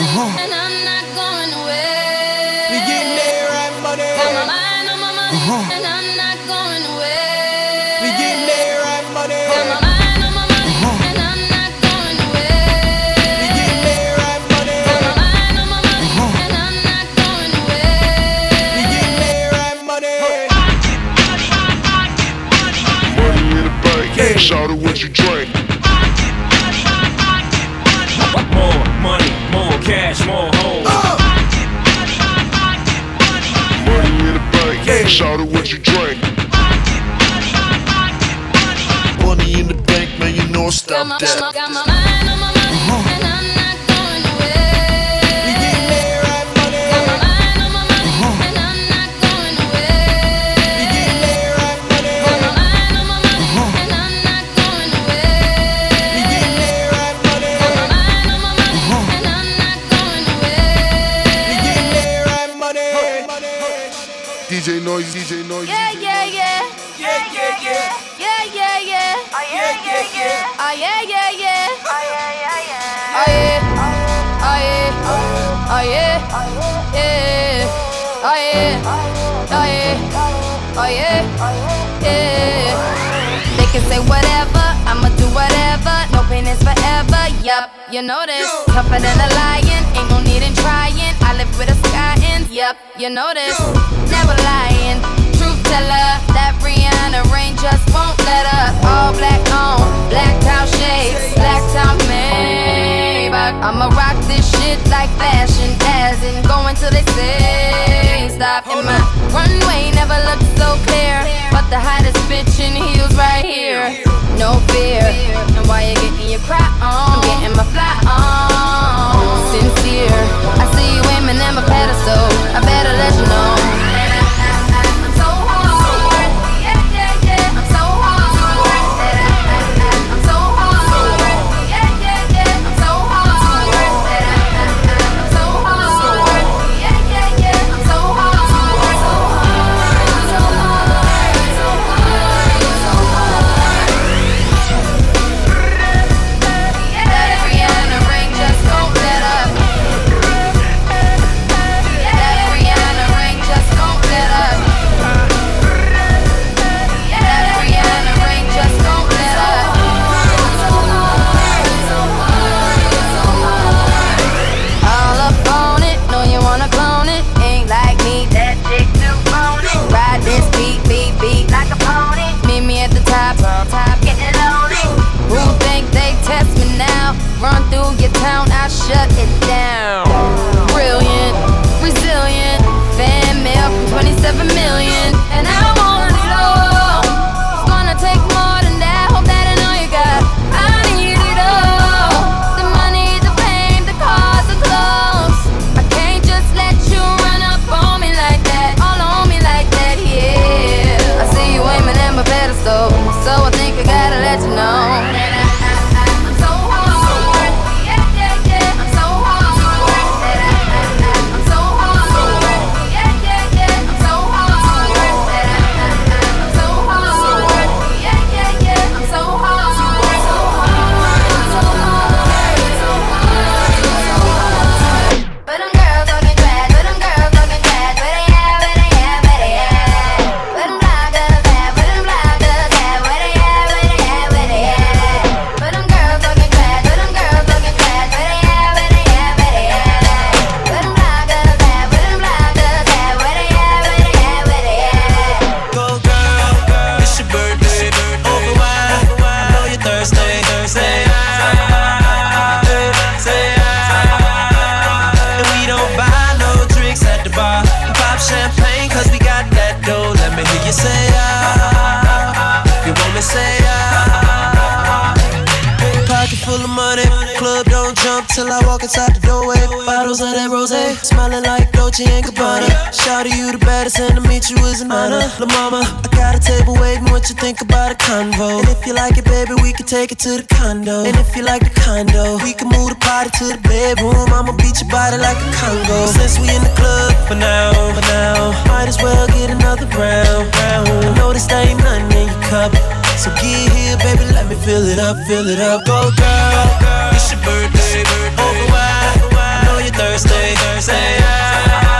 uh-huh. and I'm not going away. We getting there, right, money. Got my mind on my money, uh-huh. and I'm not going away. We getting there, right, money. Got my mind on my money, uh-huh. and I'm not going away. We getting there, right, money. Got my mind on my money, uh-huh. and I'm not going away. We getting there, right, money. Money in the bank, yeah. shout cash, more hoes. Uh. Money in the bank, yeah. shout out what you drink. Money in the bank, man, you know stop that. Say whatever, I'ma do whatever. No pain is forever. Yup, you know this. Tougher than a lion, ain't no need in trying. I live with a sky ends. Yup, you know this. Never lying. Truth teller, that Rihanna rain just won't let up. All black on, black out shades, black out Maybach. I'ma rock this shit like fashion, as in going till they say stop. And my runway never looked so clear, but the hottest bitch in heels right here. No fear, and why you getting your cry on? I'm getting my fly on. Sincere, I see you aiming at my pedestal. I better let you know. To the condo. And if you like the condo, we can move the party to the bedroom. I'ma beat your body like a Congo. Since we in the club for now, for now, might as well get another round, round. I know this ain't nothing in your cup. So get here, baby, let me fill it up, fill it up. Go, girl, it's your birthday. Over wide, I know you're thirsty. Say ah,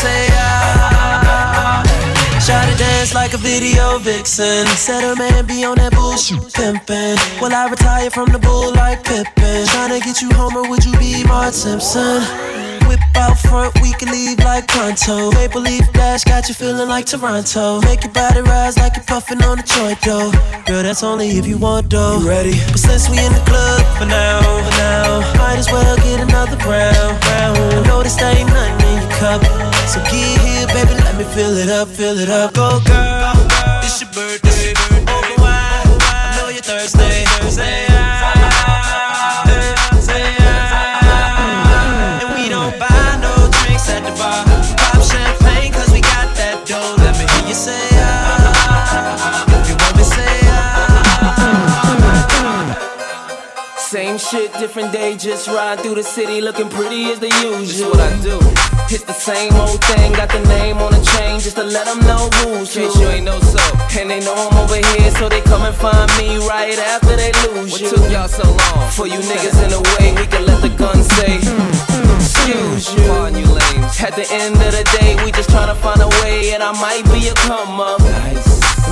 say ah. Try to dance like a video vixen. Said her man be on that bullshit pimpin'. Will I retire from the bull like Pippen? Tryna get you home or would you be Mark Simpson? Whip out front, we can leave like pronto. Maple leaf dash got you feeling like Toronto. Make your body rise like you're puffin' on a joint though. Girl, that's only if you want though. You ready? But since we in the club for now, for now, might as well get another round, round. I know this ain't nothing cup, so get here, baby, let me fill it up, fill it up. Go girl, it's your birthday, over wine. I know you're thirsty, different day, just ride through the city looking pretty as the usual. what I do. It's the same old thing, got the name on the chain just to let them know who's who. you ain't know so. And they know I'm over here, so they come and find me right after they lose What you. took y'all so long? For you niggas in the way, we can let the gun say, excuse you. You lames. At the end of the day, we just tryna find a way, and I might be a come up.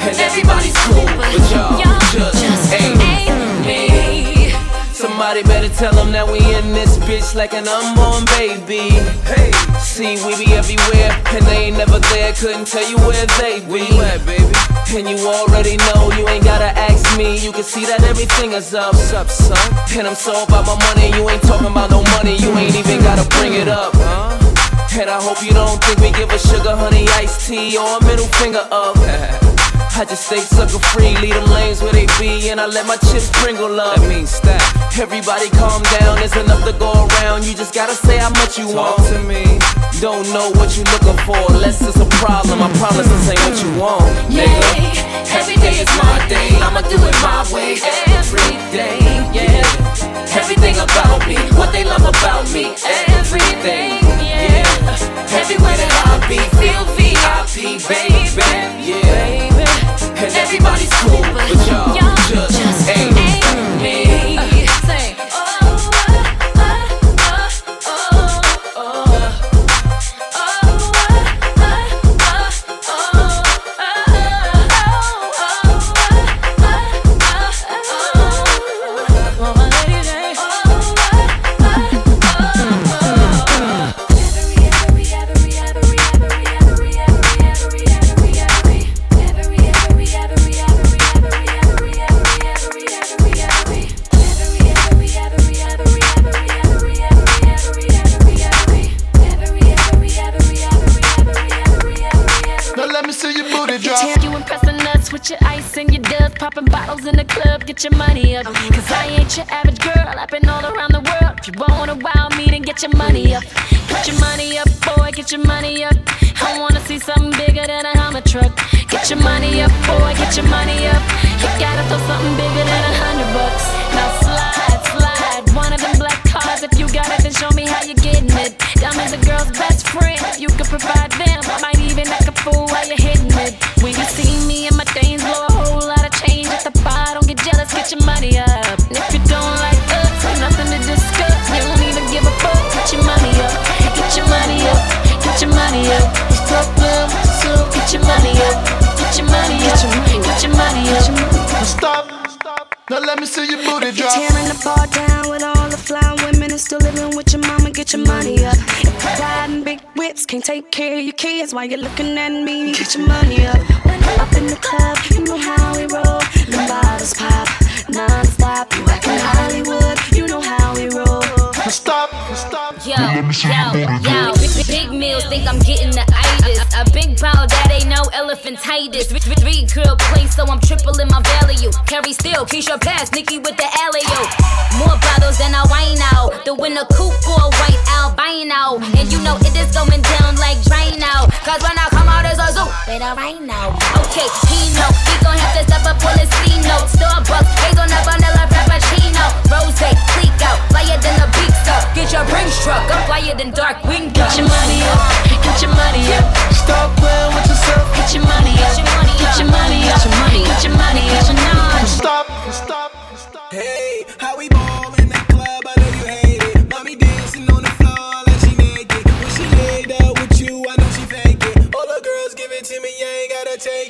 and everybody's cool, but y'all just ain't me. Somebody better tell them that we in this bitch like an unborn baby. Hey, see, we be everywhere, and they ain't never there. Couldn't tell you where they be. Where you at, baby? And you already know, you ain't gotta ask me. You can see that everything is up. What's up, son? And I'm so about my money, you ain't talking about no money. You ain't even gotta bring it up. Huh? And I hope you don't think we give a sugar honey iced tea or a middle finger up. I just stay sucker free, leave them lanes where they be, and I let my chips sprinkle up. That means stack. Everybody calm down, there's enough to go around. You just gotta say how much you Talk want. to me. Don't know what you looking for, unless it's a problem. I promise this ain't what you want, nigga. Every day is my day, I'ma do it my way every day. Yeah, everything about me, what they love about me, everything. Yeah, everywhere that I be, feel VIP, baby. Yeah, and everybody's cool, but y'all up. Cause I ain't your average girl, I've been all around the world. If you wanna wow me, then get your money up. Get your money up, boy, get your money up. I wanna see something bigger than a Hummer truck. Get your money up, boy, get your money can't take care of your kids while you're looking at me. Get your money up. When I'm up in the club, stop. Yo, yo, yo. Big, big meals think I'm getting the itis. A big bow that ain't no elephantitis. Three, three, three girl plays, so I'm tripling my value. Keri still, Keisha pass, Nikki with the alley More bottles than I wine out. The winner coupe for a white albino. And you know it is going down like Drano. Cause when I come out, it's a zoo. Better right now. Okay, he know. He gon' have to step up, pull his C note. Starbucks, hazelnut, vanilla, frappuccino. Rose, click out, flyer than the beat up. Get your ring struck, I'm flyer than Darkwing Get your money up, get your money up. Stop playing with yourself. Get your money up, get your money up, get your money, get your money, get your non. Stop, stop, stop. Hey, how we ball in that club? I know you hate it. Mommy dancing on the floor like she naked. When she laid out with you, I know she fake it. All the girls give it to me, I ain't gotta take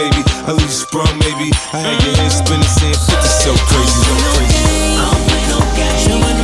I leave you sprung, maybe. I had your head spinning, saying, "This is so crazy, so crazy." I don't play no games.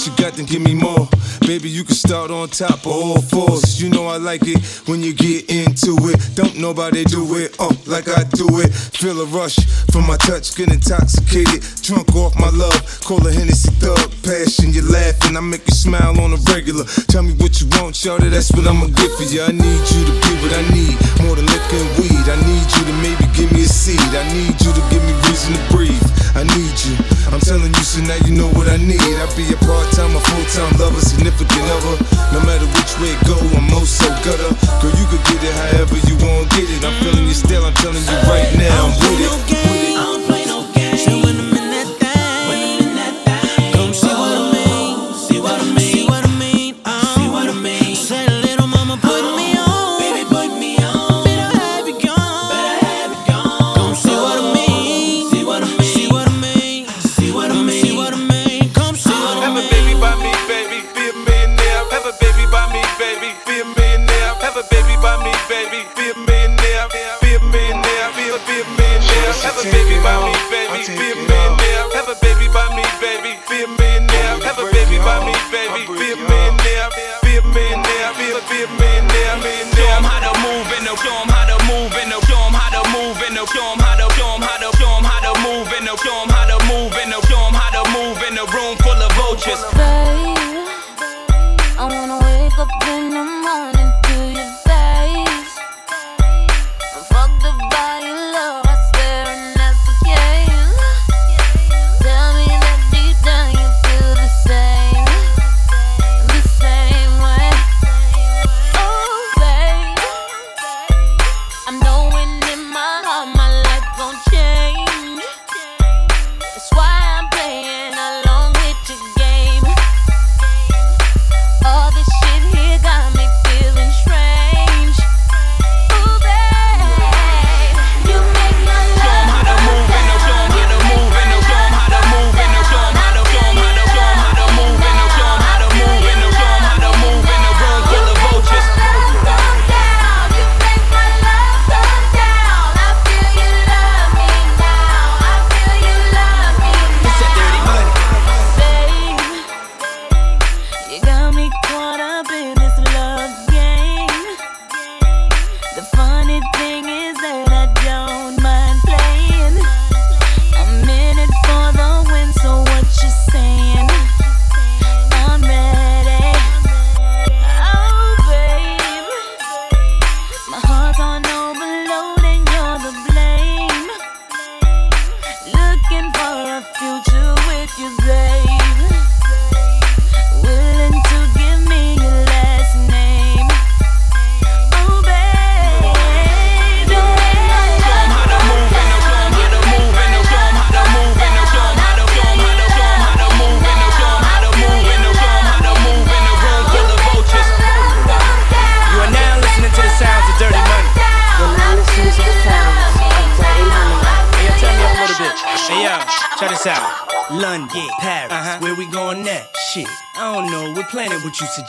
What you got, then give me more. Baby, you can start on top of all fours. You know I like it when you get into it. Don't nobody do it, uh, like I do it. Feel a rush from my touch, get intoxicated. Drunk off my love, call a Hennessy thug. Passion, you laughing, I make you smile on a regular. Tell me what you want, shawty, that's what I'ma get for you. I need you to be what I need, more than liquor and weed. I need you to maybe give me a seed. I need you to give me reason to breathe. I need you. I'm telling you, so now you know what I need. I be a part-time, a full-time lover, significant No matter which way it go, I'm most so gutter. Girl, you could get it however you want, get it. I'm feeling your style, I'm telling you right now, I'm with it. A baby by me, baby, be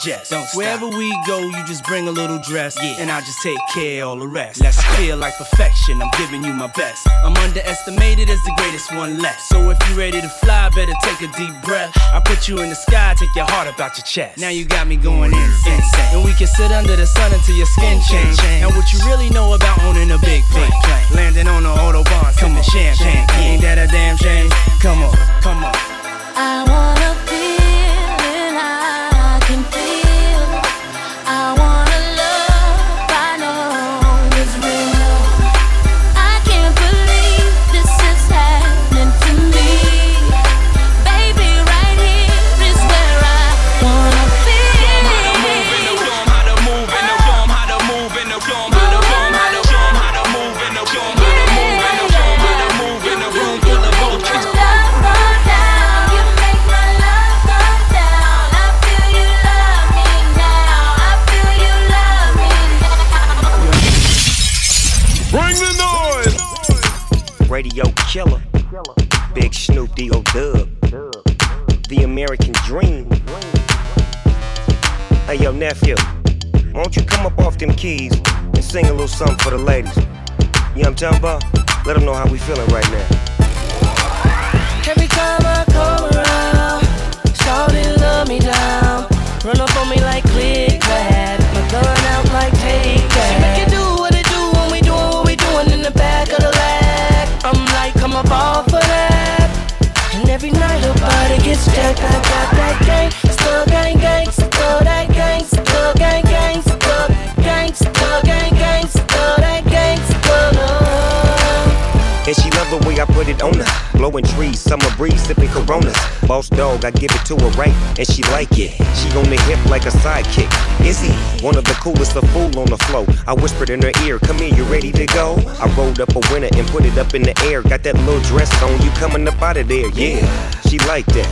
planning suggest. Don't stop. Wherever we go, you just bring a little dress, Yeah. and I'll just take care of all the rest. Let's I feel like perfection. I'm giving you my best. I'm underestimated as the greatest one left. So if you're ready to fly, better take a deep breath. I put you in the sky, take your heart about your chest. Now you got me going insane, and we can sit under the sun until your skin change. And what you really know about owning a big plane, landing on the autobahn, come the champagne. Ain't that a damn shame? Come on, come on. I wanna nephew, why don't you come up off them keys and sing a little something for the ladies? You know what I'm talking about? Let them know how we feeling right now. Every time I come around, shawty love me down. Run up on me like click clack, my gun out like take that. She make it do what it do when we doing what we doing in the back of the lag. I'm like, come up off of that. And every night her body gets jacked. I got that gang, still gang gang, the way I put it on her. Blowing trees, summer breeze, sipping coronas. Boss dog, I give it to her right, and she like it. She on the hip like a sidekick. He one of the coolest, a fool on the flow? I whispered in her ear, come here, you ready to go? I rolled up a winner and put it up in the air. Got that little dress on, you coming up out of there, yeah. She like that.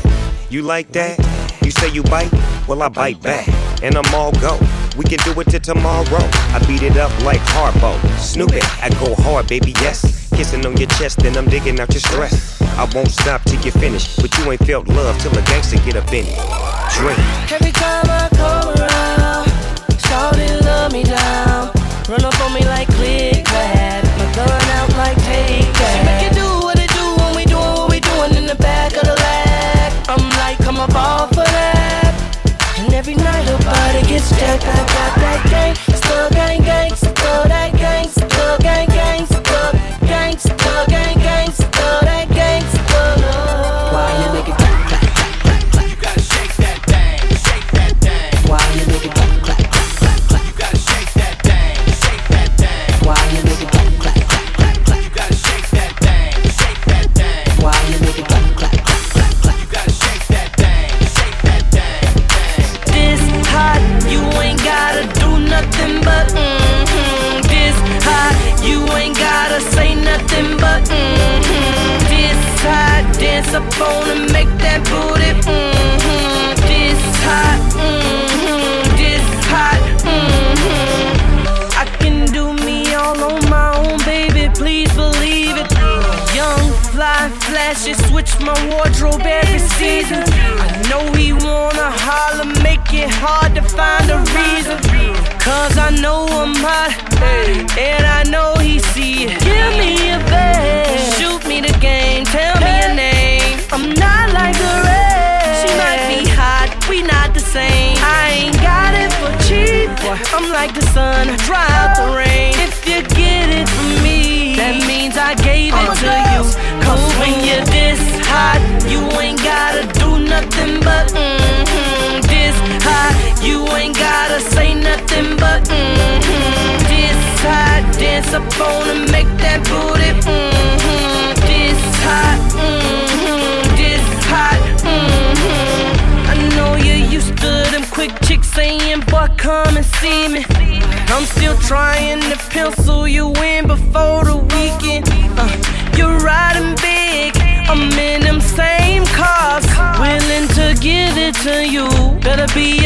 You like that? You say you bite? Well, I bite back, and I'm all go. We can do it till tomorrow. I beat it up like Harpo. Snoop it, I go hard, baby, yes. Kissing on your chest, then I'm digging out your stress. I won't stop till you finish, but you ain't felt love till a gangster get up in it. Drink. Every time I come around, shawty love me down.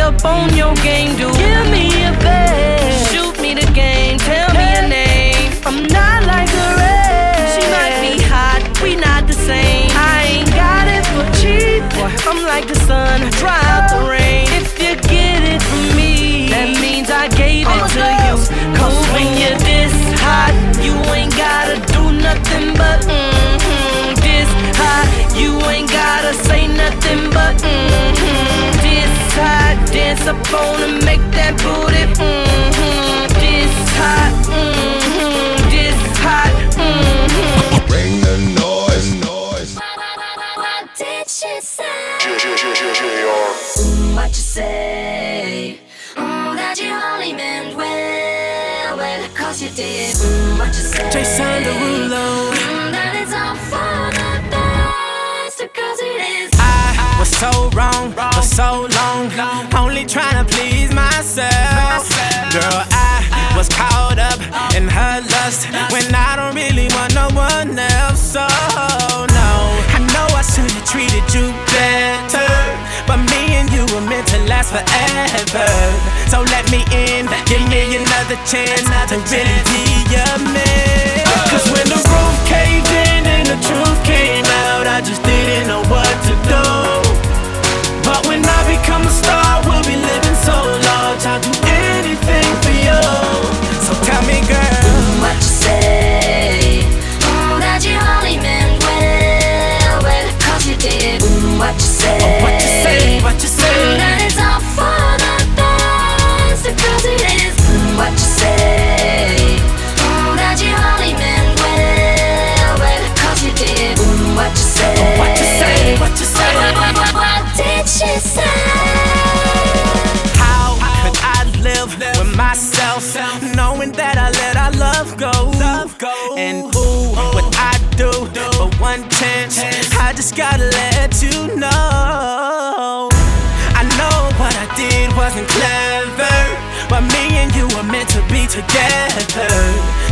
up on your game, dude. Give me a bag. Shoot me the game. Tell me a name. I'm not like the rest. She might be hot, we not the same. I ain't got it for cheap. I'm like the sun. Dry out forever. So let me in, give me another chance to really just gotta let you know. I know what I did wasn't clever, but me and you were meant to be together.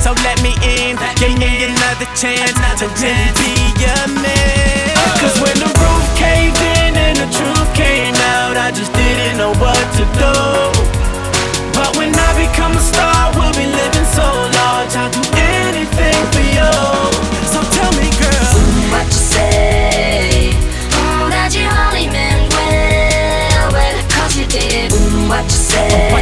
So let me in, let give me, in. another chance another to really be your man. Oh. Cause when the roof caved in and the truth came out, I just didn't know what to do. But when I become a star, we'll be living so large, I'll do anything for you. what you said.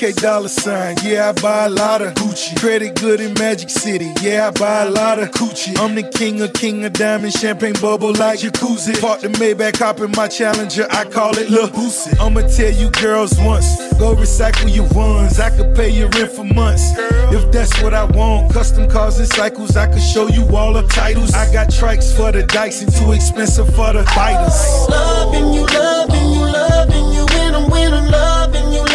R-I-C-K dollar sign, yeah, I buy a lot of Gucci. Credit good in Magic City, yeah, I buy a lot of Gucci. I'm the king of king of diamonds, champagne bubble like jacuzzi. Park the Maybach, hop in my Challenger, I call it Lil Boosie. I'ma tell you girls once, go recycle your ones. I could pay your rent for months, if that's what I want. Custom cars and cycles, I could show you all the titles. I got trikes for the dikes and too expensive for the biters. Loving you, loving you, loving you. When I'm, I'm loving you,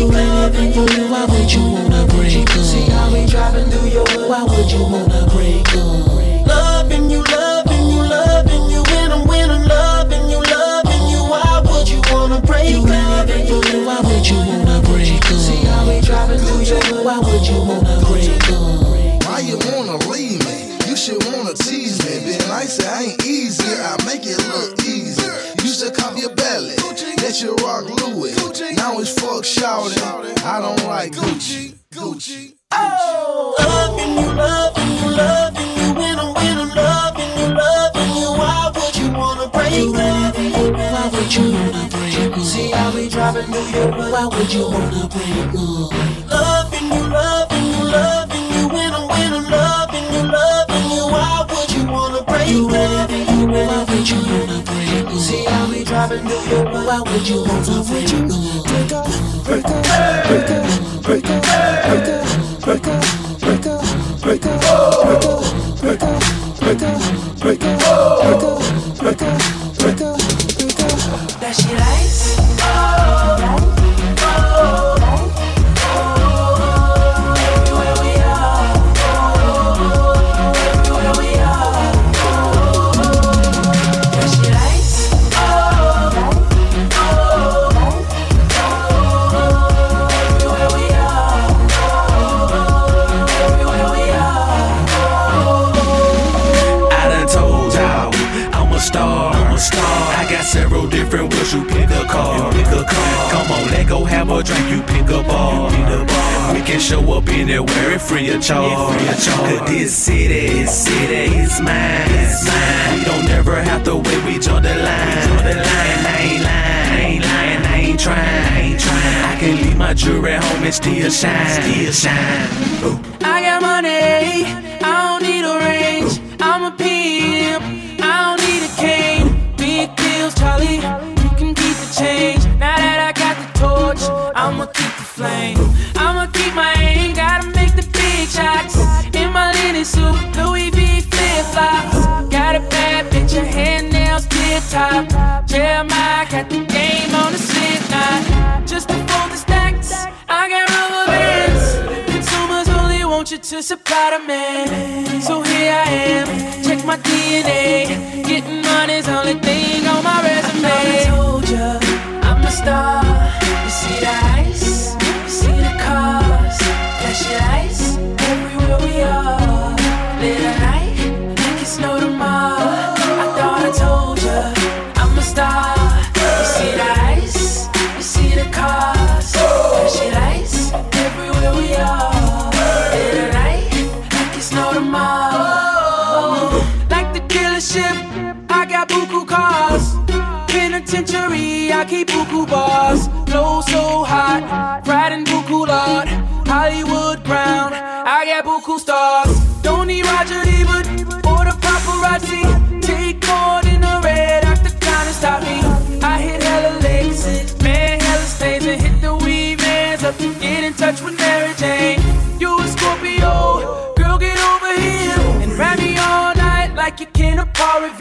wanna break up? Why would you wanna break up? See how we driving through your hood. Why would you wanna break up? Loving you, loving you, loving you. When I'm, I'm loving you, loving you. Why would you wanna break up? You anything for you. Why would you wanna break up? See how we driving through your hood. Why would you wanna break up? Why you wanna leave me? You should wanna tease me. Being nice it ain't easy. I make it look easy. Used cop your belly, let you rock Louis. Now it's fuck shouting. I don't like Gucci. Gucci. Oh, loving you, loving you, loving you. When I'm, when I'm loving you, loving you. Why would you wanna break up? Why would you wanna break up? See how we driving through your hood. Why would you wanna break up? Loving you, loving you, loving you. When I'm, when I'm loving you, loving you. Why would you wanna break up? Driving your hood. Why would you break up? Break up, break up, break up, break up, break up, break up, break up, break up, break up, break up, break up, break up, break up, break up, break up, break up, break up. That she likes. Have a drink. You pick a bar. We can show up anywhere and free of charge. Cause this city, this city is mine. It's mine. We don't ever have to wait. We jump the line. And I ain't lying. I ain't lying. I ain't trying. I ain't trying. I can leave my jewelry home and still shine. Still shine. Ooh. I got money, I don't need a range. I'm a pimp, I don't need a cane. Big deals, Charlie, just a powder man. So here I am, check my DNA.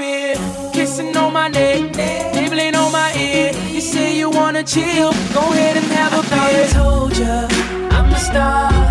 A Kissing on my neck, nibbling on my ear. You say you wanna chill, go ahead and have a beer. I told ya, I'm a star.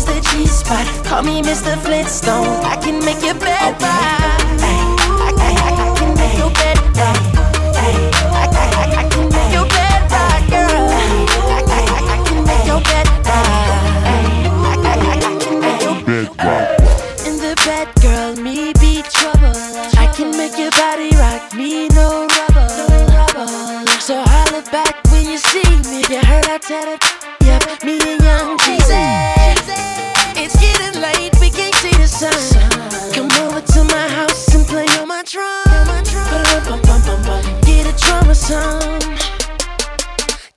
G spot. Call me Mr. Flintstone. I can make your bed right.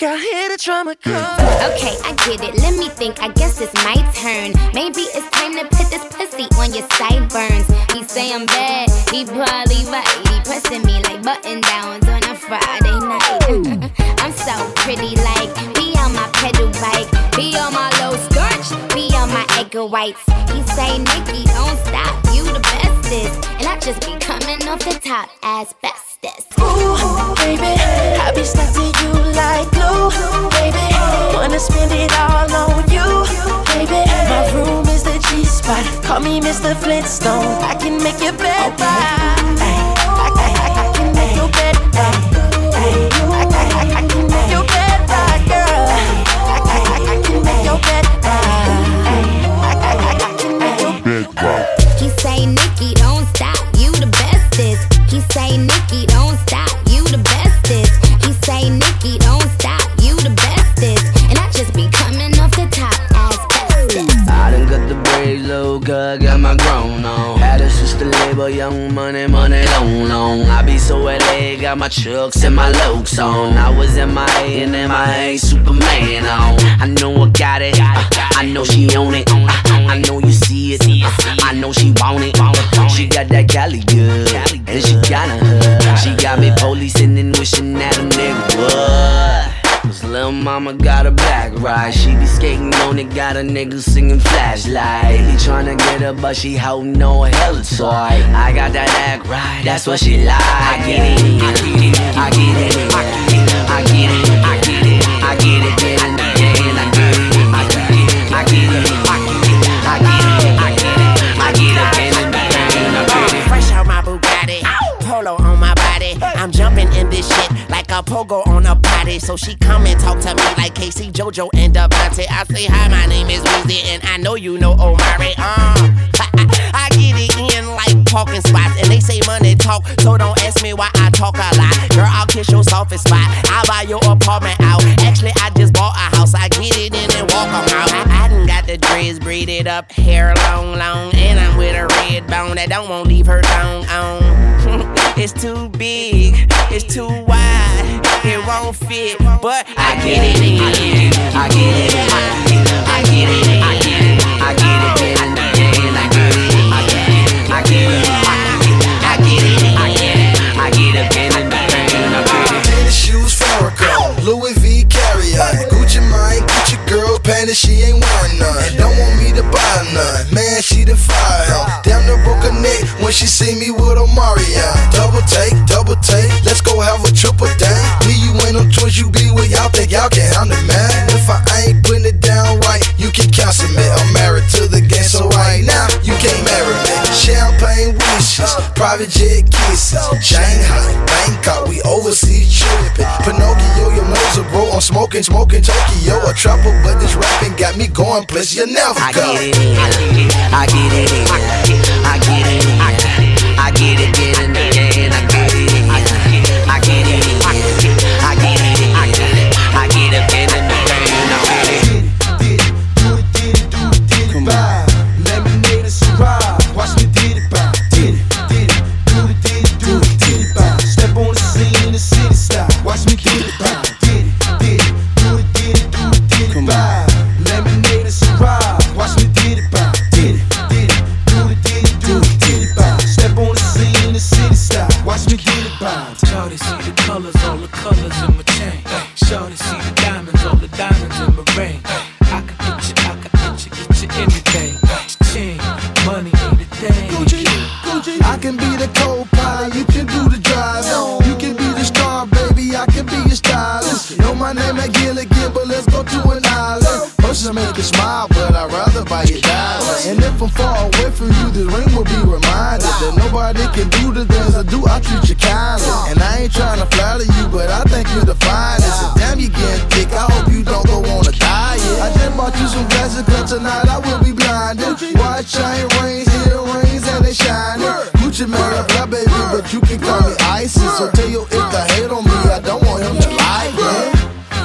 Girl, hear the drummer come. Okay, I get it. Let me think. I guess it's my turn. Maybe it's time to put this pussy on your sideburns. He say I'm bad. He probably right. He pressing me like button downs on a Friday night. I'm so pretty, like be on my pedal bike, be on my low starch, be on my egg whites. He say, Nicki, don't stop. You the bestest, and I just be coming off the top as bestest. Ooh, baby, I be stuck to you like glue, baby. Wanna spend it all on you, baby. My room is the G spot. Call me Mr. Flintstone. I can make your bed right. Say, Nicki, don't stop, you the bestest. He say, Nicki, don't stop, you the bestest. He say, Nicki, don't stop, you the bestest. And I just be coming off the top as bestest. I done got the braids, little girl, got my grown on. Had a sister label, young money, money, long, long. I be so LA, got my chucks and my lokes on. I was in my A and my A Superman on. I know I got it, I know she own it. I know you see it, I know she want it. She got that Cali good, and she got a hood. She got me policing and wishing that a nigga would. Cause lil' mama got a back ride. She be skating on it, got a nigga singing flashlight. He tryna get her, but she holding no hella toy. I got that act right, that's what she like. I get it, I get it, I get it, I get it, I get it, I get it, I get it, get it, yeah, I get it, I get it, I get it, I get it, a pogo on a potty. So she come and talk to me like K-Ci, JoJo, and DeVante. I say hi, my name is Weezy, and I know you know Omari. Uh, I get it in like parking spots, and they say money talk, so don't ask me why I talk a lot. Girl, I'll kiss your softest spot. I'll buy your apartment out. Actually, I just bought a house. I get it in and walk around. I, I done got the dreads braided up, hair long, long, and I'm with a red bone that don't want leave her thong on. it's too big, it's too wide, it won't fit, but I get it in. I get it, I get it, I get it, I get it, I get it, it, panties she ain't wearing none, and don't want me to buy none. Man, she the fire. Damn the her neck when she see me with Omarion. Double take, double take, let's go have a triple dang. Me, you ain't no twins, you be with y'all think y'all can handle man. If I ain't putting it down right, you can cancel me. I'm married to the private jet kisses, Shanghai, Bangkok, we overseas tripping. Pinocchio, your nose bro, I'm smoking, smoking Tokyo. A trapper, but this rapping got me going Plus, you never I go. get it in, I get it in, I get it in, Rather diamonds. And if I'm far away from you, the ring will be reminded that nobody can do the things I do. I treat you kindly, and I ain't trying to flatter you, but I think you're the finest. And damn, you getting thick. I hope you don't go on a diet. I just bought you some glasses, cause tonight I will be blinded. Watch chain rings, earrings, and they shining. Gucci man, a fly baby, but you can call me Isis. So tell your if to hate on me, I don't want him to like me.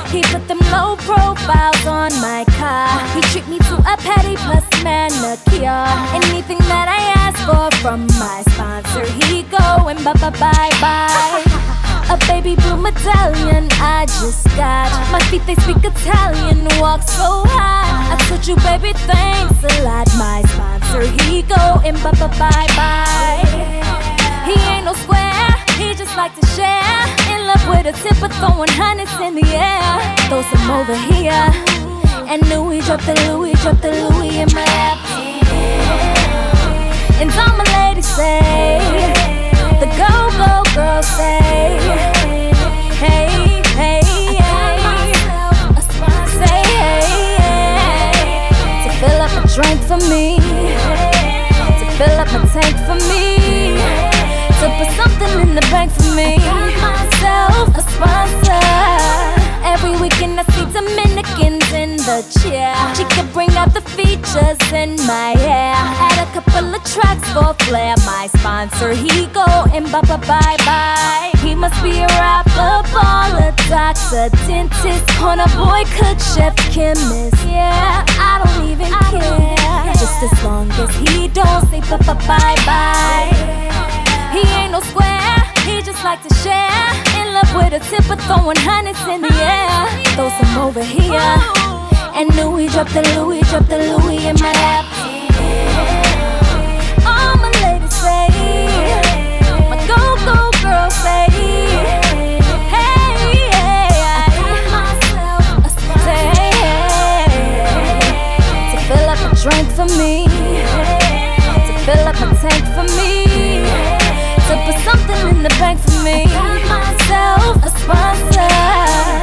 He put them low profiles on my car. He treat me to plus manicure. Anything that I ask for from my sponsor, he go and bye bye bye bye. A baby blue medallion I just got. My feet they speak Italian, walk so high. I told you, baby, thanks a lot. My sponsor, he go and bye bye bye bye. He ain't no square, he just like to share. In love with a tip of throwing hundreds in the air. Throw some over here. And Louis drop the Louis, drop the Louis in my lap. And all my ladies say, the go go girls say, hey, hey, hey. Say hey, hey. To fill up a drink for me. To fill up a tank for me. To put something in the bank for me. Myself a sponsor. Every weekend I see Dominicans in the chair. She could bring out the features in my hair. Add a couple of tracks for flair. My sponsor, he go and bye bye bye bye. He must be a rapper, baller, doctor, dentist, corner boy, cook, chef, chemist. Yeah, I don't even care. Just as long as he don't say bye bye bye bye. He ain't no square, he just like to share. In love with a tip of throwing hundreds in the air. Throw some over here. And Louis drop the Louis, drop the Louis in my lap. All my ladies say, my go go girls say,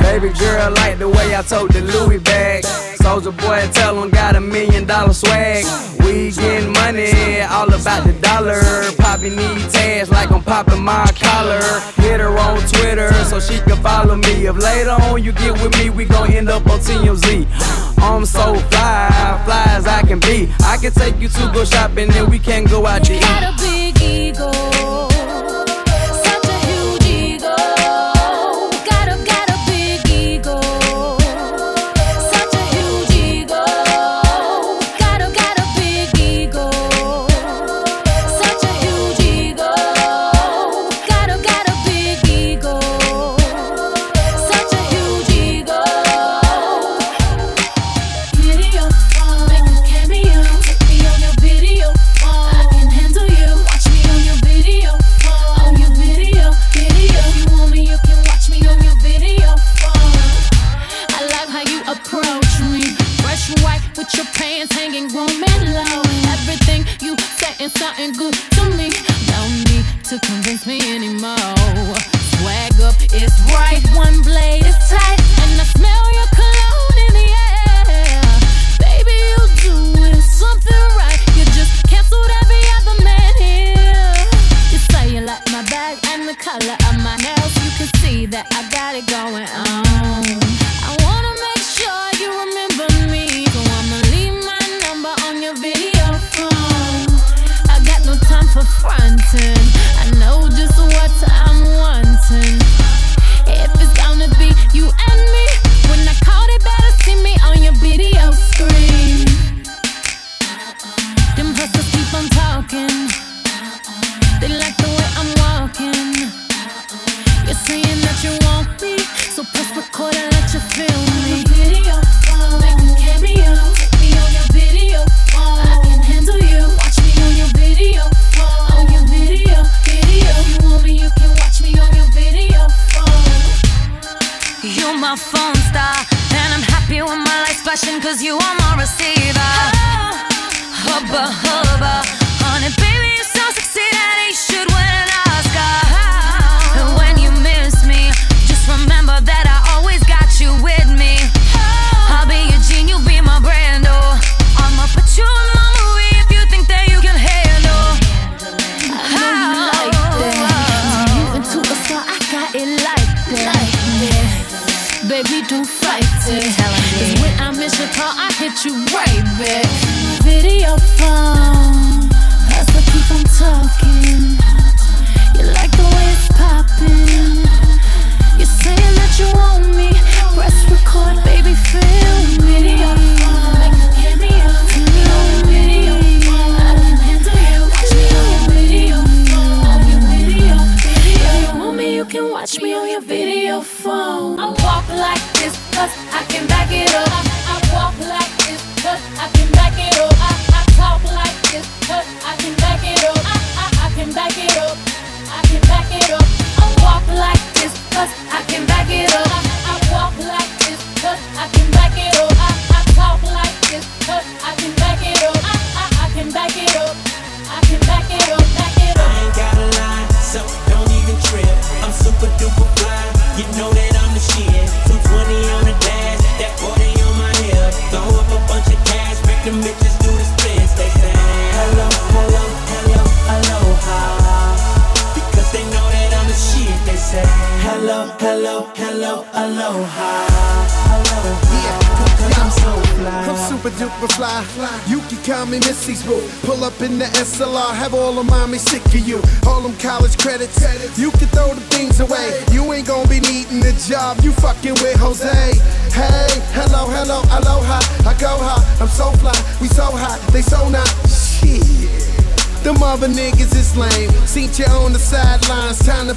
Baby girl, like the way I tote the Louis bag. Soulja Boy, tell him got a million dollar swag. We gettin' money, all about the dollar. Poppin' these tags like I'm poppin' my collar. Hit her on Twitter so she can follow me. If later on you get with me, we gon' end up on TMZ. I'm so fly, fly as I can be. I can take you to go shopping and we can go out to eat. Got a big ego.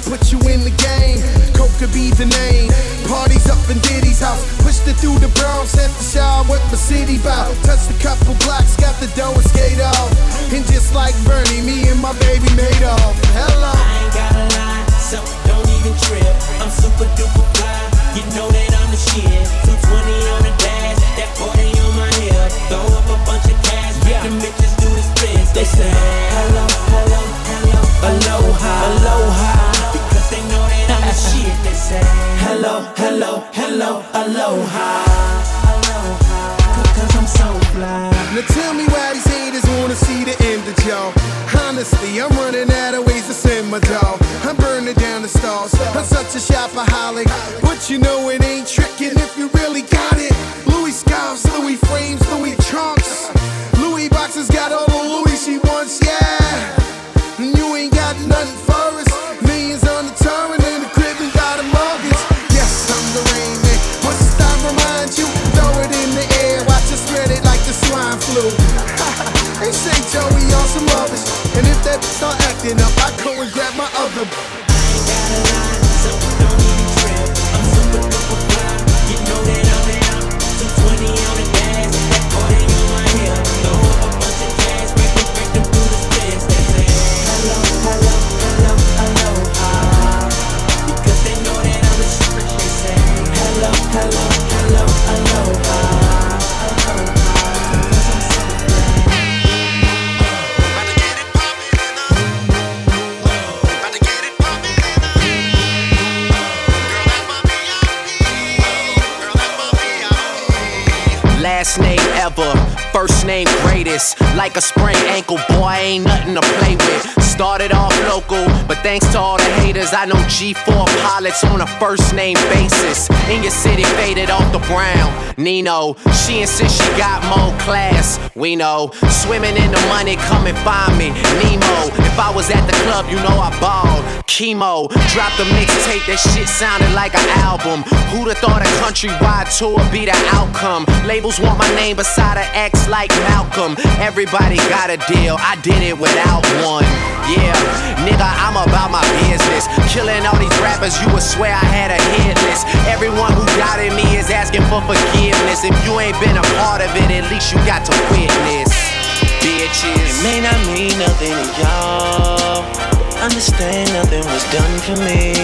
put you in the game. Coke could be the name. Parties up in Diddy's house. Pushed it through the Bronx, at the shower with my city bout. Touched a couple blocks, got the dough and skate off. And just like Bernie, me and my baby made off. Hello. I ain't gotta lie, so don't even trip. I'm super duper fly. You know that I'm the shit. These haters wanna see the end of y'all. Honestly, I'm running out of ways to send my dog. I'm burning down the stalls. I'm such a shopaholic, thanks to all the haters, I know G4 pilots on a first name basis. In your city, faded off the brown. Nino, she insists she got more class. We know, swimming in the money, come and find me. Nemo, if I was at the club, you know I balled. Chemo, dropped a mixtape, that shit sounded like an album. Who'd have thought a countrywide tour be the outcome? Labels want my name beside an X like Malcolm. Everybody got a deal, I did it without one. Yeah, nigga, I'm about my business. Killing all these rappers, you would swear I had a hit list. Everyone who doubted me is asking for forgiveness. If you ain't been a part of it, at least you got to witness. Bitches. It may not mean nothing to y'all. Understand nothing was done for me.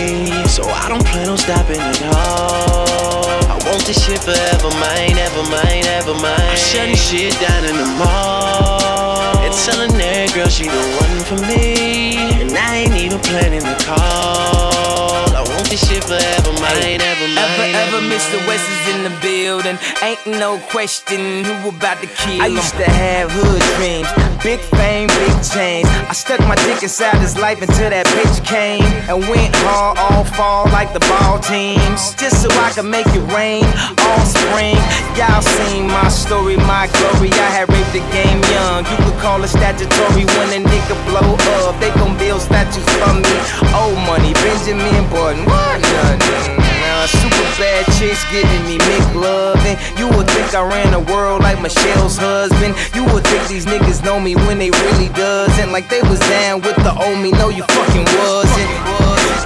So I don't plan on stopping at all. I want this shit forever mine, ever mine, ever mine. I'm shutting shit down in the mall. And telling that girl she the one for me. And I ain't even planning the call. I want this shit forever mine, ever mine. Ever, ever Mr. West is in the building. Ain't no question who about to kill I used to have hood dreams. Big fame, big change. I stuck my dick inside his life until that bitch came. And went hard all fall like the ball teams. Just so I could make it rain all spring. Y'all seen my story, my glory. I had raped the game young. You could call it statutory when a nigga blow up. They gon' build statues for me. Old money, Benjamin Nah, super bad chicks giving me McLovin'. You would think I ran the world like Michelle's husband. You would think these niggas know me when they really doesn't. Like they was down with the old me. No, you fucking wasn't.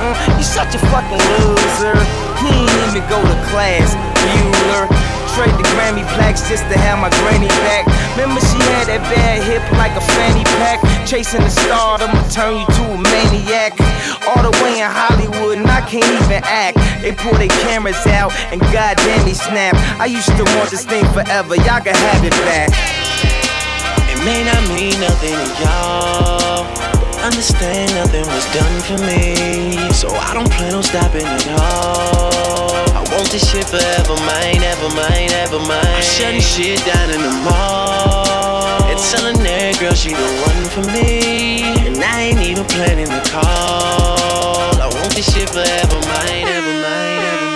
Mm, you such a fucking loser. He ain't even go to class, Bueller. Trade the Grammy plaques just to have my granny back. Remember she had that bad hip like a fanny pack. Chasing the stardom turn you to a maniac. All the way in Hollywood and I can't even act. They pull their cameras out and goddamn they snap. I used to want this thing forever. Y'all can have it back. It may not mean nothing to y'all. Understand nothing was done for me. So I don't plan on stopping at all. I want this shit forever mine, ever mine, ever mine. I'm shutting shit down in the mall. And telling that girl she the one for me. And I ain't even planning the call. I want this shit forever mine, ever mine, ever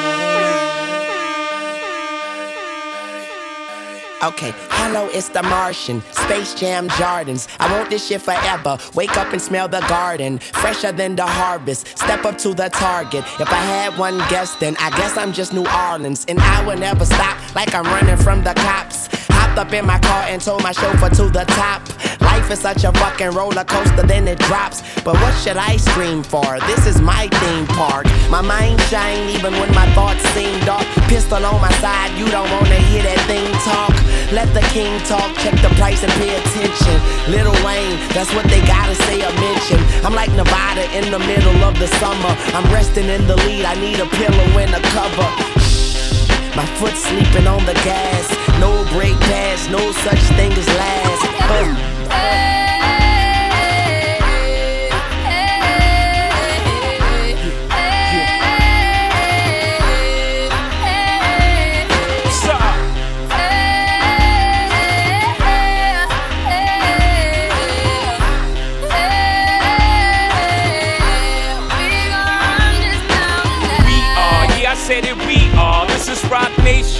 Okay, hello, it's the Martian. Space Jam Jordans. I want this shit forever. Wake up and smell the garden. Fresher than the harvest. Step up to the target. If I had one guess, then I guess I'm just New Orleans. And I will never stop like I'm running from the cops. Hopped up in my car and told my chauffeur to the top. Life is such a fucking roller coaster, then it drops. But what should I scream for? This is my theme park. My mind shine even when my thoughts seem dark. Pistol on my side, you don't wanna hear that thing talk. Let the king talk, check the price and pay attention. Lil Wayne, that's what they gotta say or mention. I'm like Nevada in the middle of the summer. I'm resting in the lead, I need a pillow and a cover. Shh, my foot sleeping on the gas. No break pass, no such thing as last. Uh,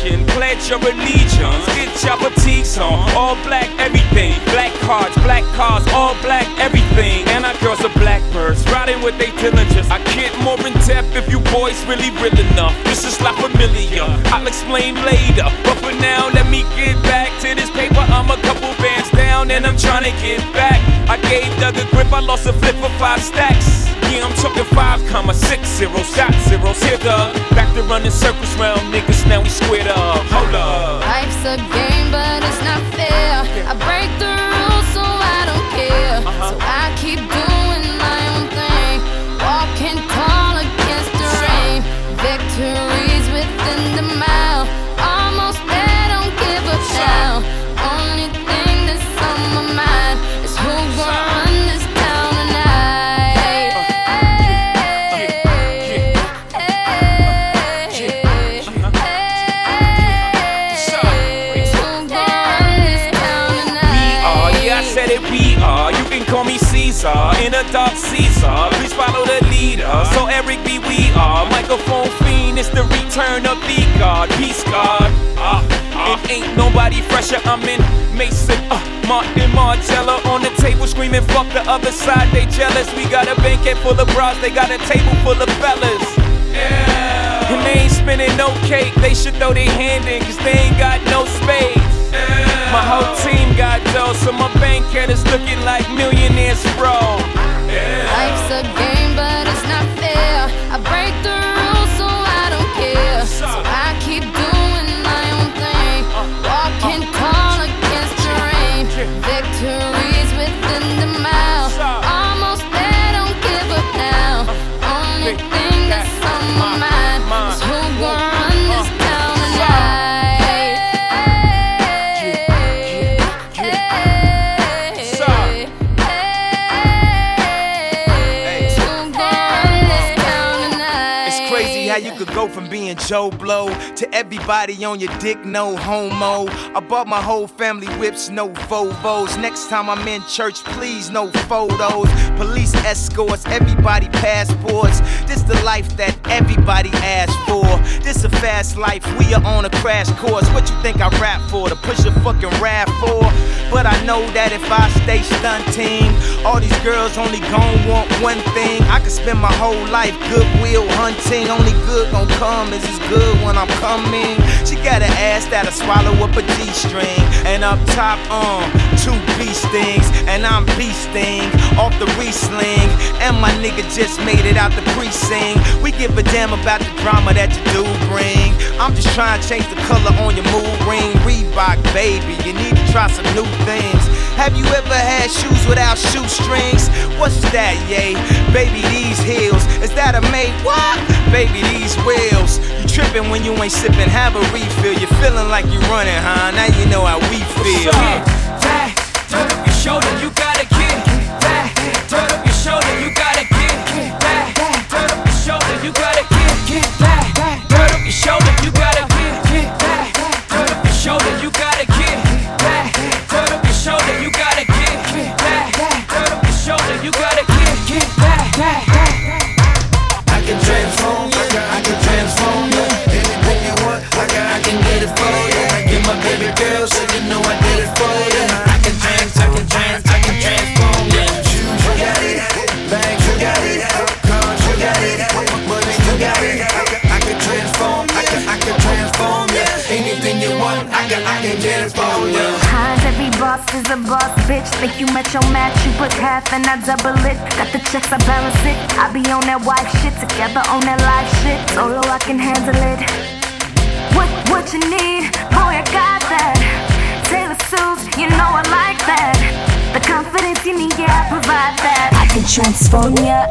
pledge your allegiance. Get your boutiques on, all black everything. Black cards, black cars, all black everything. And our girls are blackbirds, riding with they Dillingers. I get more in depth if you boys really real enough. This is not familiar, I'll explain later. But for now, let me get back to this paper. I'm a couple bands down and I'm trying to get back. I gave Doug a grip, I lost a flip for five stacks. Yeah, I'm talking five comma six zeros, got zeros here, Doug. Back to running circles round niggas, now we squared up. Hold up. Life's a game, but it's not fair. I break the are. Microphone fiend, it's the return of the God. Peace God. Ah, ah. It ain't nobody fresher. I'm in Maison, uh, Martin Margiela on the table screaming, fuck the other side, they jealous. We got a banquet full of bras, they got a table full of fellas. Yeah. And they ain't spinning no cake, they should throw their hand in, cause they ain't got no space. My whole team got dough, so my bank account is looking like millionaires, bro. Life's a game, but it's not fair. I break the being Joe Blow to everybody on your dick, no homo. I bought my whole family whips, no Volvos. Next time I'm in church, please, no photos. Police escorts, everybody passports. This the life that everybody asks for. This a fast life, we are on a crash course. What you think I rap for? To push a fucking rap for? But I know that if I stay stunting, all these girls only gon' want one thing. I could spend my whole life goodwill hunting. Only good gon' come is as good when I'm coming. She got an ass that'll swallow up a G string. And up top, um, two B stings. And I'm beasting off the re-sling. And my nigga just made it out the precinct. We give a damn about the drama that you do bring. I'm just trying to change the color on your mood ring. Reebok, baby, you need to try some new things. Have you ever had shoes without shoestrings? What's that, yay? Baby, these heels. Is that a made what? Baby, these wheels. You tripping when you ain't sipping, have a refill. You're feeling like you're running, huh? Now you know how we feel. Get that, turn up your shoulder, you gotta is a boss, bitch. Think you met your match, you put half and I double it. Got the checks, I balance it. I be on that wife shit, together on that life shit. Solo, I can handle it. What, what you need? Boy, I got that. Taylor suits, you know I like that. The confidence you need, yeah, I provide that. I can transform ya.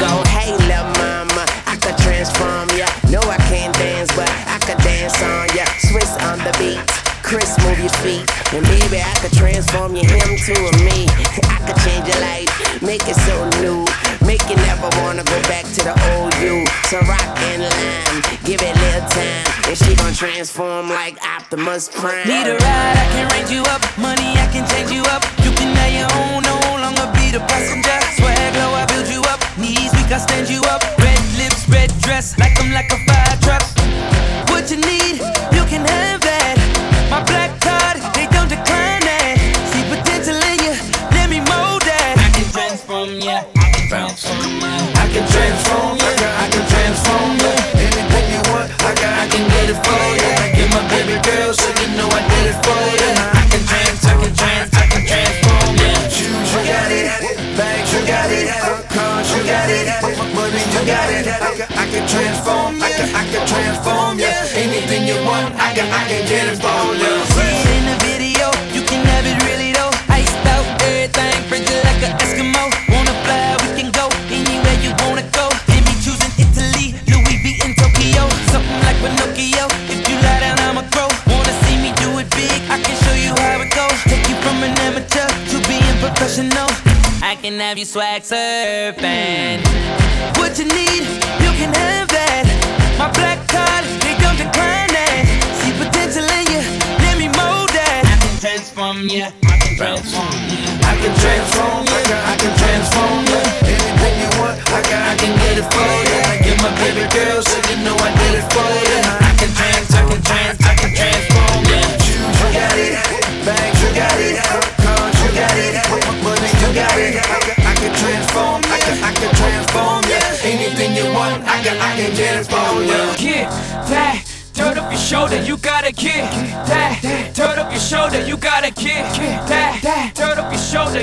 Go, hey, lil' mama, I could transform ya. No, I can't dance, but I could dance on ya. Swizz on the beat. Chris, move your feet. And baby, I could transform you, him to a me. I could change your life, make it so new. Make you never wanna go back to the old you. So rock and lime, give it little time. And she gon' transform like Optimus Prime. Need a ride, I can range you up. Money, I can change you up. You can have your own, no longer be the passenger. Swag low, I build you up. Knees weak, I stand you up. Red lips, red dress, like I'm like a fire truck. What you need, you can my black one, I can, I can get it for love. See it in the video, you can have it really though. Iced out, everything, bridge like an Eskimo. Wanna fly, we can go anywhere you wanna go. Hit me choosing Italy, Louis V in Tokyo. Something like Pinocchio, if you lie down, I'ma grow. Wanna see me do it big, I can show you how it goes. Take you from an amateur to being professional. I can have you swag surfing. What you need?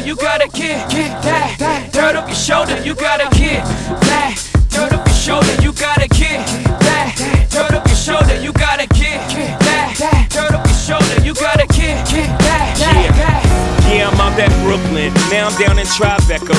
You gotta get that. Dirt up your shoulder, you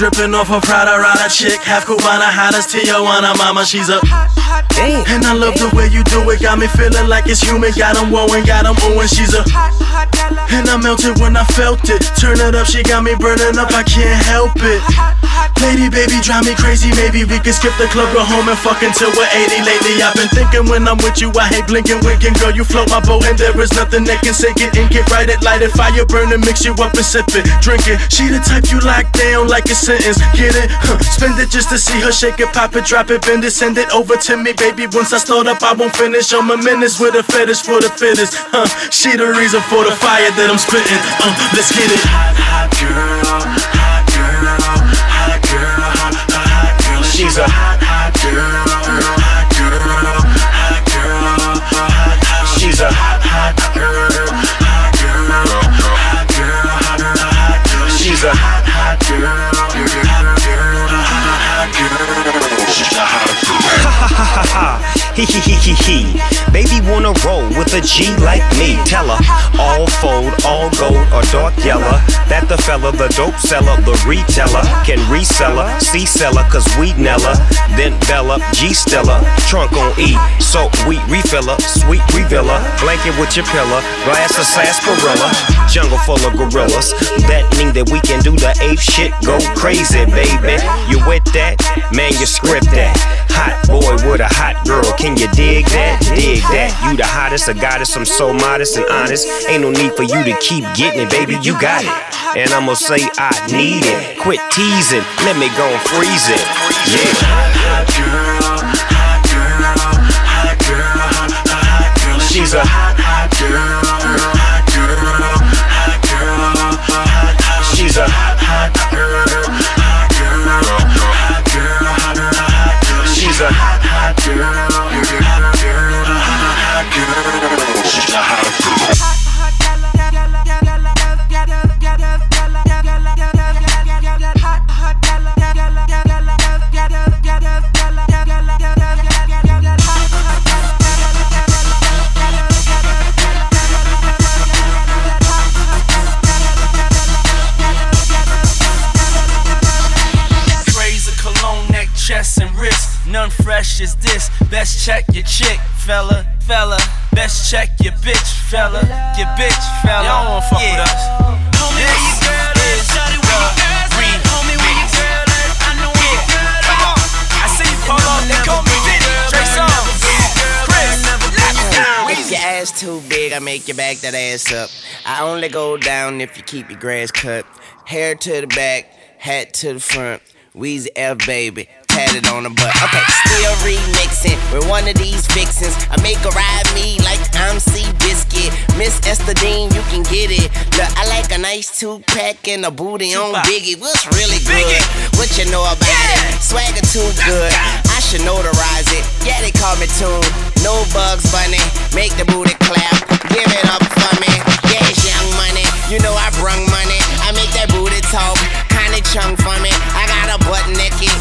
dripping off her Prada Rada chick. Half Cubana, hottest Tijuana mama, she's a And I love the way you do it, got me feeling like it's human. Got 'em wooing, got 'em oohing, she's a And I melted when I felt it. Turn it up, she got me burning up, I can't help it. Lady, baby, drive me crazy. Maybe we could skip the club, go home and fuck until we're 80. Lately, I've been thinking when I'm with you, I hate blinking, winking. Girl, you float my boat, and there is nothing that can sink it and get right it, light it, fire burning, mix you up and sip it, drink it. She the type you lock down like a sentence. Get it? Huh. Spend it just to see her shake it, pop it, drop it, bend it, send it over to me, baby. Once I start up, I won't finish. I'm a menace with a fetish for the fittest. Huh. She the reason for the fire that I'm spitting. Uh, let's get it. Hot, hot girl, hot girl, hot She's a hot, hot girl, hee hee. hee hee. Baby wanna roll with a G like me. Tell her all fold, all gold or dark yellow. That the fella, the dope seller, the retailer can resell her, C seller, cause we Nella. Then Bella, G Stella, trunk on E. So we refiller, sweet revealer, blanket with your pillar, glass of sarsaparilla, jungle full of gorillas. That mean that we can do the ape shit, go crazy, baby. You with that? Man, you script that. Hot boy with a hot girl, can you dig that? Dig that. You the hottest, a goddess, I'm so modest and honest. Ain't no need for you to keep getting it, baby, you got it. And I'ma say I need it. Quit teasing, let me go and freeze it. Yeah. Hot girl, hot girl, hot girl. She's a hot, hot girl, hot girl, hot girl, hot, hot. She's a hot, hot girl, hot girl, hot girl, hot girl. She's a hot, hot girl, fresh as this. Best check your chick, fella, fella. Best check your bitch, fella, your bitch, fella. Y'all wanna fuck with us? Homie, where you girl at? Shawty, where you girl at? Homie, where you girl at? I know where girl. I see you pull up, they call me Diddy. Trey Songz, Chris, let's go. If your ass too big, I make you back that ass up. I only go down if you keep your grass cut. Hair to the back, hat to the front. Weezy F baby, tatted on the butt. Okay, still remixing with one of these vixens. I make her ride me like I'm C Biscuit. Miss Esther Dean, you can get it. Look, I like a nice two pack and a booty on Biggie. What's really good? What you know about it? Swagger too good. I should notarize it. Yeah, they call me Tune. No bugs bunny. Make the booty clap. Give it up for me. Yeah, it's young money. You know I brung money. I make that booty talk. Kinda chung for me. I got a butt naked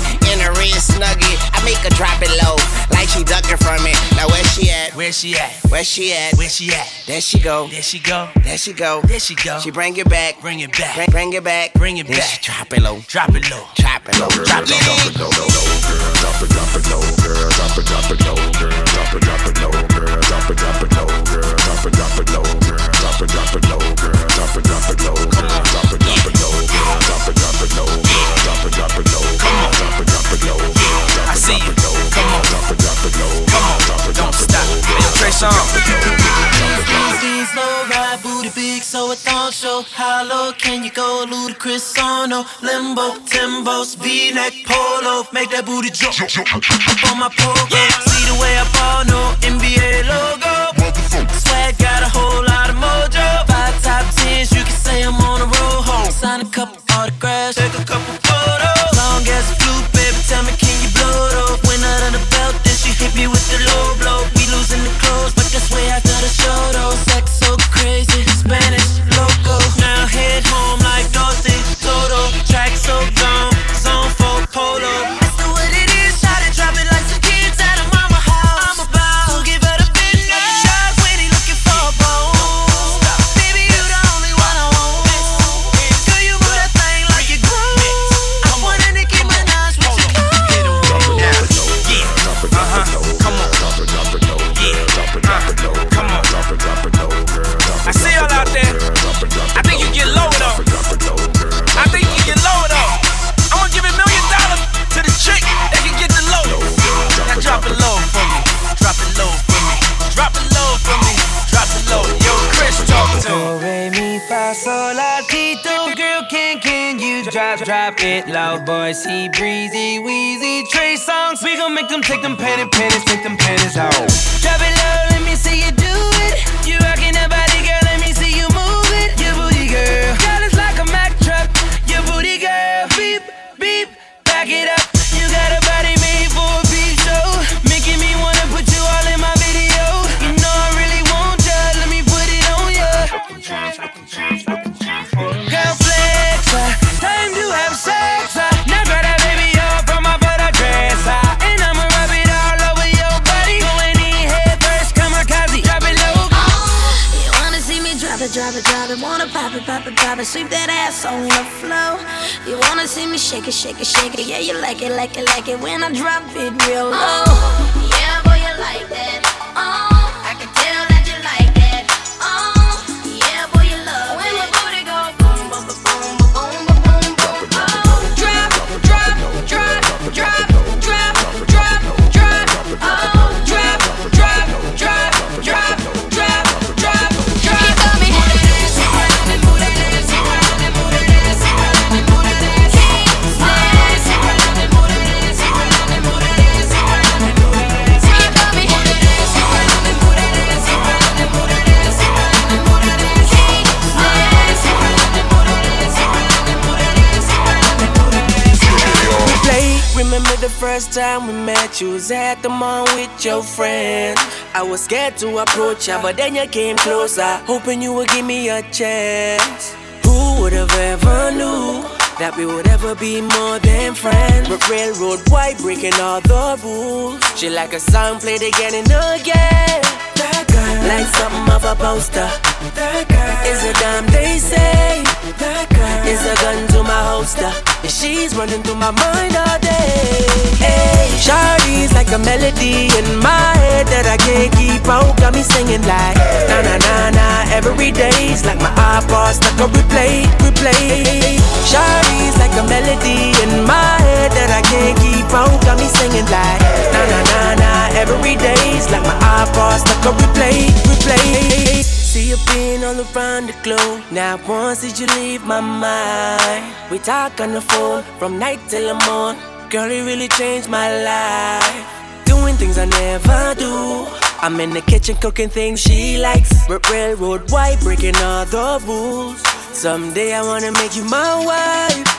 me a snuggie. I make her drop it low, like she ducking from it. Now where she at? Where she at? Where she at? Where she at? There she go. There she go. There she go. There she go. She bring it back. Bring it back. Bring, bring it back. Bring it then back. She drop it low. Drop it low. Drop it low. Drop it low. Drop it, drop it low, girl. Drop it, drop it low, girl. Drop it, drop it low, girl. Drop it, drop it low, girl. Drop it, drop it low, girl. Drop it, drop it low, girl. Drop it, drop it low, girl. Drop it. It These low ride booty big, so it don't show. How low can you go? Ludacris on no limbo, Timbos, V-neck, polo, make that booty jump. On my pogo, see the way I ball, no NBA logo. Swag got a whole lot of mojo. Five top tens, you can say I'm on a roll home. Sign a couple autographs, take a couple photos. Long as your friend. I was scared to approach ya, but then you came closer, hoping you would give me a chance. Who would have ever knew that we would ever be more than friends? But railroad white breaking all the rules. She like a song played again and again. That girl, like something off a poster. That girl is a dime they say. That girl is a gun to my holster. And she's running through my mind all day. Hey, Shawty's like a melody in my head that I can't keep out. Got me singing like na na na na every day's like my iPod stuck on replay, replay. Shawty's like a melody in my head that I can't keep out. Got me singing like na na na na every day's like my iPod stuck on replay, replay. See you being all around the globe. Now once did you leave my mind? We talk on the phone from night till the morn. Girl, it really changed my life. Doing things I never do. I'm in the kitchen cooking things she likes. Railroad white, breaking all the rules. Someday I wanna make you my wife.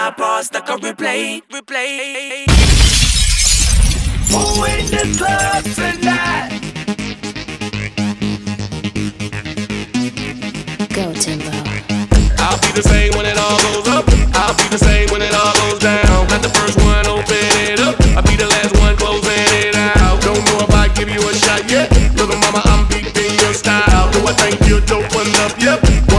iPod stuck on replay, replay. Who in the club tonight? Go Timbo. I'll be the same when it all goes up. I'll be the same when it all goes down. Not the first one, open it up. I'll be the last one closing it out. Don't know if I give you a shot yet. Little mama, I'm beating your style. Do I think you're doping up? Yep.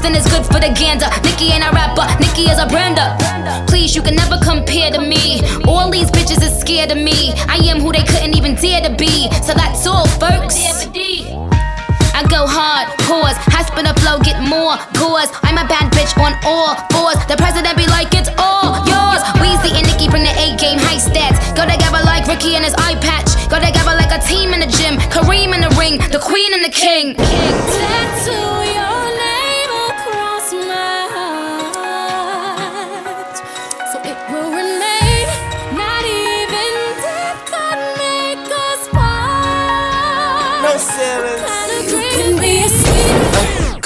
Then it's good for the gander. Nicki ain't a rapper, Nicki is a brander. Please, you can never compare to me. All these bitches is scared of me. I am who they couldn't even dare to be. So that's all, folks. I go hard, pause, high spin a flow, get more gauze. I'm a bad bitch on all fours. The president be like, it's all yours. Weezy and Nicki bring the A game, high stats. Go together like Ricky and his eye patch. Go together like a team in the gym. Kareem in the ring, the queen and the king.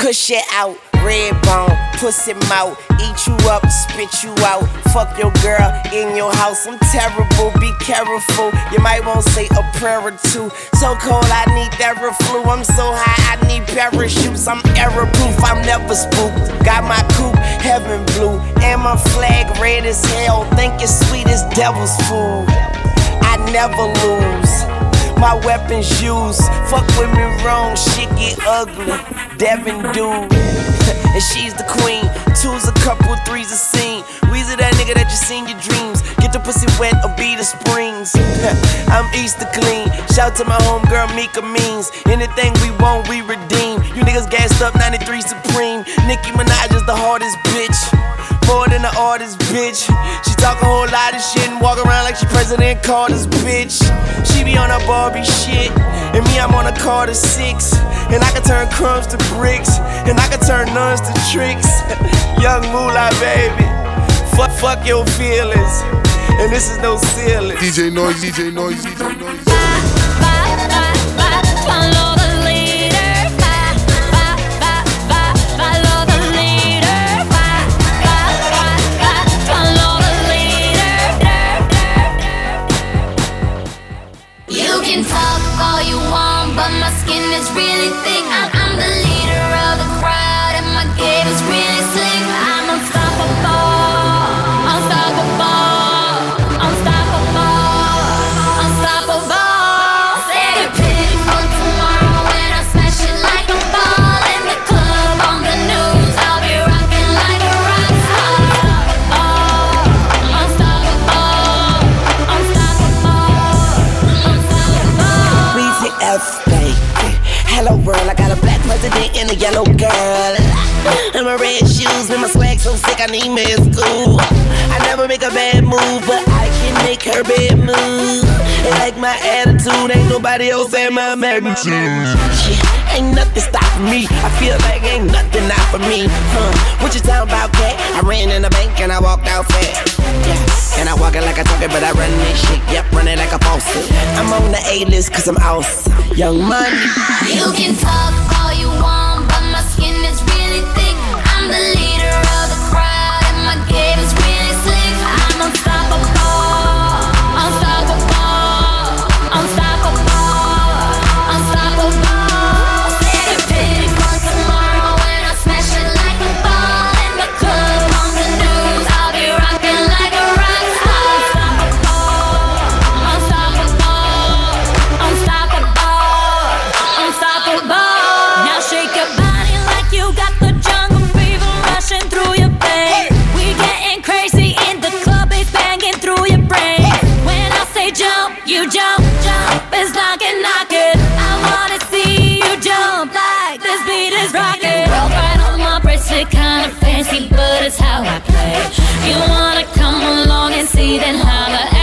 Cush it out, red bone, pussy mouth, eat you up, spit you out. Fuck your girl in your house. I'm terrible, be careful. You might want to say a prayer or two. So cold, I need that Theraflu. I'm so high, I need parachutes. I'm error proof, I'm never spooked. Got my coupe, heaven blue, and my flag red as hell. Think it's sweet as devil's food. I never lose. My weapons used. Fuck me wrong, shit get ugly. Devin dude. and she's the queen. Two's a couple, three's a scene. Weezy that nigga that you seen your dreams. Get the pussy wet or be the springs. I'm Easter clean. Shout to my homegirl Mika Means. Anything we want, we redeem. You niggas gassed up 93 Supreme. Nicki Minaj is the hardest bitch. More than the artist, bitch. She talk a whole lot of shit and walk around like she President Carter's bitch. She be on her Barbie shit, and me, I'm on a Carter 6. And I can turn crumbs to bricks, and I can turn nuns to tricks. Young moolah, baby. Fuck, fuck your feelings. And this is no ceiling. DJ Noise, DJ Noise, DJ Noise. So sick I need me at school. I never make a bad move, but I can make her bad move. Like my attitude, ain't nobody else at my magnitude. Yeah, ain't nothing stopping me. I feel like ain't nothing not for me. Huh? What you talking about, cat? I ran in the bank and I walked out fast. Yeah, and I walk it like I talk it, but I run this shit. Yep, run it like a faucet. I'm on the A list cause I'm awesome. Young money. You can talk how I play. You wanna come along and see then how holla